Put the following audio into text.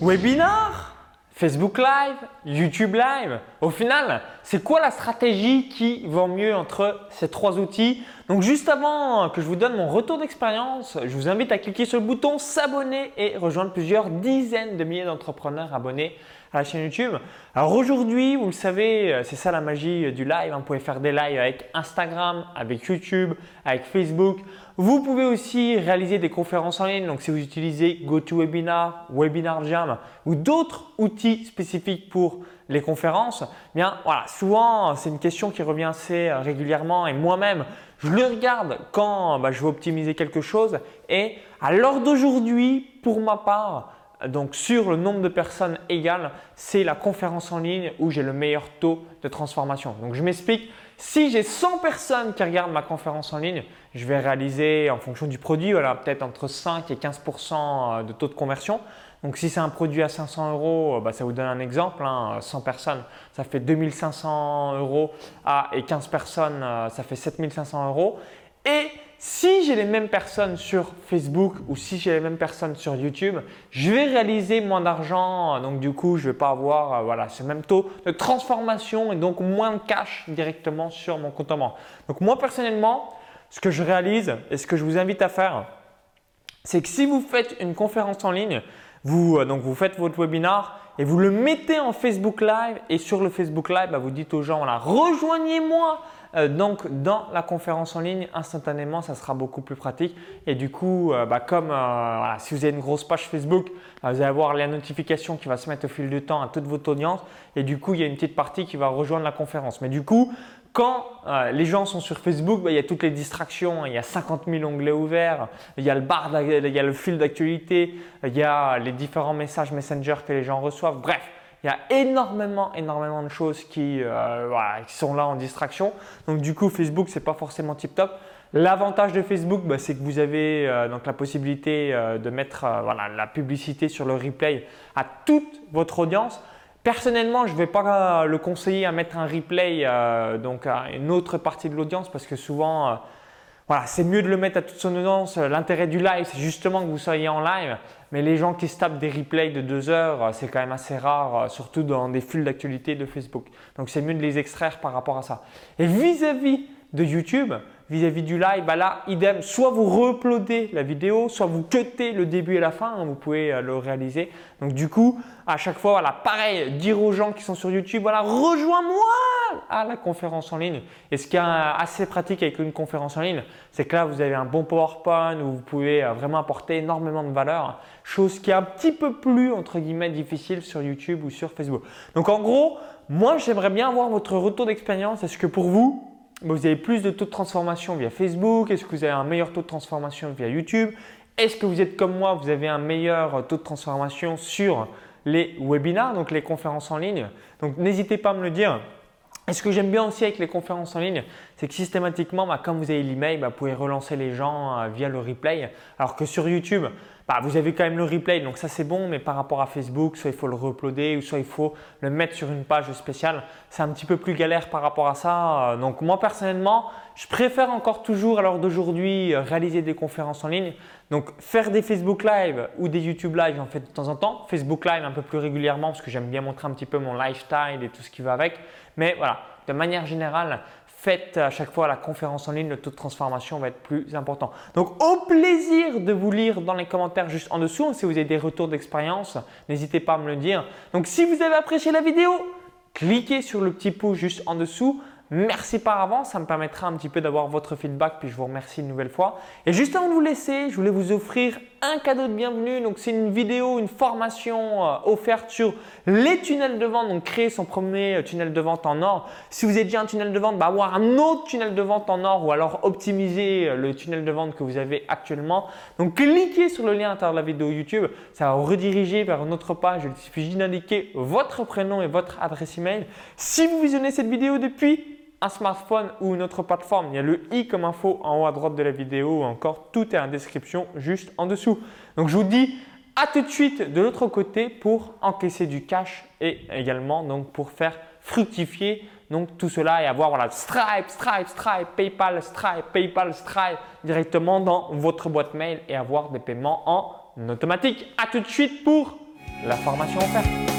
Webinar Facebook Live, YouTube Live. Au final, c'est quoi la stratégie qui va mieux entre ces trois outils? Donc juste avant que je vous donne mon retour d'expérience, je vous invite à cliquer sur le bouton s'abonner et rejoindre plusieurs dizaines de milliers d'entrepreneurs abonnés à la chaîne YouTube. Alors aujourd'hui, vous le savez, c'est ça la magie du live. Vous pouvez faire des lives avec Instagram, avec YouTube, avec Facebook. Vous pouvez aussi réaliser des conférences en ligne. Donc si vous utilisez GoToWebinar, Webinar Jam ou d'autres outils spécifiques pour les conférences, eh bien voilà, souvent c'est une question qui revient assez régulièrement et moi-même je le regarde quand bah, je veux optimiser quelque chose et à l'heure d'aujourd'hui, pour ma part, donc sur le nombre de personnes égales, c'est la conférence en ligne où j'ai le meilleur taux de transformation. Donc je m'explique, si j'ai 100 personnes qui regardent ma conférence en ligne, je vais réaliser en fonction du produit, voilà, peut-être entre 5 et 15% de taux de conversion. Donc si c'est un produit à 500 euros, bah, ça vous donne un exemple, 100 hein, personnes, ça fait 2500 euros ah, et 15 personnes, euh, ça fait 7500 euros. Et si j'ai les mêmes personnes sur Facebook ou si j'ai les mêmes personnes sur YouTube, je vais réaliser moins d'argent. Donc du coup, je ne vais pas avoir euh, voilà, ce même taux de transformation et donc moins de cash directement sur mon compte en banque. Donc moi personnellement, ce que je réalise et ce que je vous invite à faire, c'est que si vous faites une conférence en ligne, vous, euh, vous faites votre webinar et vous le mettez en Facebook Live. Et sur le Facebook Live, bah, vous dites aux gens, rejoignez-moi euh, donc dans la conférence en ligne, instantanément, ça sera beaucoup plus pratique. Et du coup, euh, bah, comme euh, si vous avez une grosse page Facebook, bah, vous allez avoir la notification qui va se mettre au fil du temps à toute votre audience. Et du coup, il y a une petite partie qui va rejoindre la conférence. Mais du coup, quand les gens sont sur Facebook, bah, il y a toutes les distractions, il y a 50 000 onglets ouverts, il y a le bar, il y a le fil d'actualité, il y a les différents messages Messenger que les gens reçoivent. Bref, il y a énormément, énormément de choses qui, euh, sont là en distraction. Donc du coup, Facebook, ce n'est pas forcément tip top. L'avantage de Facebook, bah, c'est que vous avez euh, donc la possibilité euh, de mettre la publicité sur le replay à toute votre audience. Personnellement, je ne vais pas le conseiller à mettre un replay donc à une autre partie de l'audience parce que souvent, voilà, c'est mieux de le mettre à toute son audience. L'intérêt du live, c'est justement que vous soyez en live. Mais les gens qui se tapent des replays de deux heures, c'est quand même assez rare, euh, surtout dans des fils d'actualité de Facebook. Donc c'est mieux de les extraire par rapport à ça. Et vis-à-vis de YouTube, vis-à-vis du live, bah là, idem, soit vous re-uploadez la vidéo, soit vous cuttez le début et la fin, hein, vous pouvez euh, le réaliser. Donc du coup, à chaque fois, voilà, pareil, dire aux gens qui sont sur YouTube, voilà, rejoins-moi à la conférence en ligne. Et ce qui est assez pratique avec une conférence en ligne, c'est que là, vous avez un bon PowerPoint où vous pouvez euh, vraiment apporter énormément de valeur, chose qui est un petit peu plus, entre guillemets, difficile sur YouTube ou sur Facebook. Donc en gros, moi, j'aimerais bien avoir votre retour d'expérience. Est-ce que pour vous, vous avez plus de taux de transformation via Facebook Est-ce que vous avez un meilleur taux de transformation via YouTube? Est-ce que vous êtes comme moi, vous avez un meilleur taux de transformation sur les webinars, donc les conférences en ligne? Donc n'hésitez pas à me le dire. Et ce que j'aime bien aussi avec les conférences en ligne, c'est que systématiquement, bah, comme vous avez l'email, bah, vous pouvez relancer les gens euh, via le replay. Alors que sur YouTube, bah, vous avez quand même le replay, donc ça c'est bon, mais par rapport à Facebook, soit il faut le re-uploader ou soit il faut le mettre sur une page spéciale. C'est un petit peu plus galère par rapport à ça. Euh, donc moi personnellement, je préfère encore toujours à l'heure d'aujourd'hui euh, réaliser des conférences en ligne. Donc faire des Facebook Live ou des YouTube Live, j'en fais de temps en temps. Facebook Live un peu plus régulièrement parce que j'aime bien montrer un petit peu mon lifestyle et tout ce qui va avec. Mais voilà, de manière générale, faites à chaque fois la conférence en ligne, le taux de transformation va être plus important. Donc au plaisir de vous lire dans les commentaires juste en dessous. Si vous avez des retours d'expérience, n'hésitez pas à me le dire. Donc si vous avez apprécié la vidéo, cliquez sur le petit pouce juste en dessous. Merci par avance, ça me permettra un petit peu d'avoir votre feedback, puis je vous remercie une nouvelle fois. Et juste avant de vous laisser, je voulais vous offrir un cadeau de bienvenue. Donc c'est une vidéo, une formation euh, offerte sur les tunnels de vente, donc créer son premier euh, tunnel de vente en or. Si vous avez déjà un tunnel de vente, bah, avoir un autre tunnel de vente en or ou alors optimiser euh, le tunnel de vente que vous avez actuellement. Donc cliquez sur le lien à l'intérieur de la vidéo YouTube, ça va vous rediriger vers notre page. Il suffit d'indiquer votre prénom et votre adresse email. Si vous visionnez cette vidéo depuis smartphone ou une autre plateforme, il y a le i comme info en haut à droite de la vidéo ou encore tout est en description juste en dessous. Donc je vous dis à tout de suite de l'autre côté pour encaisser du cash et également donc pour faire fructifier donc tout cela et avoir voilà Stripe, Stripe, Stripe, PayPal, Stripe, PayPal, Stripe directement dans votre boîte mail et avoir des paiements en automatique. À tout de suite pour la formation offerte.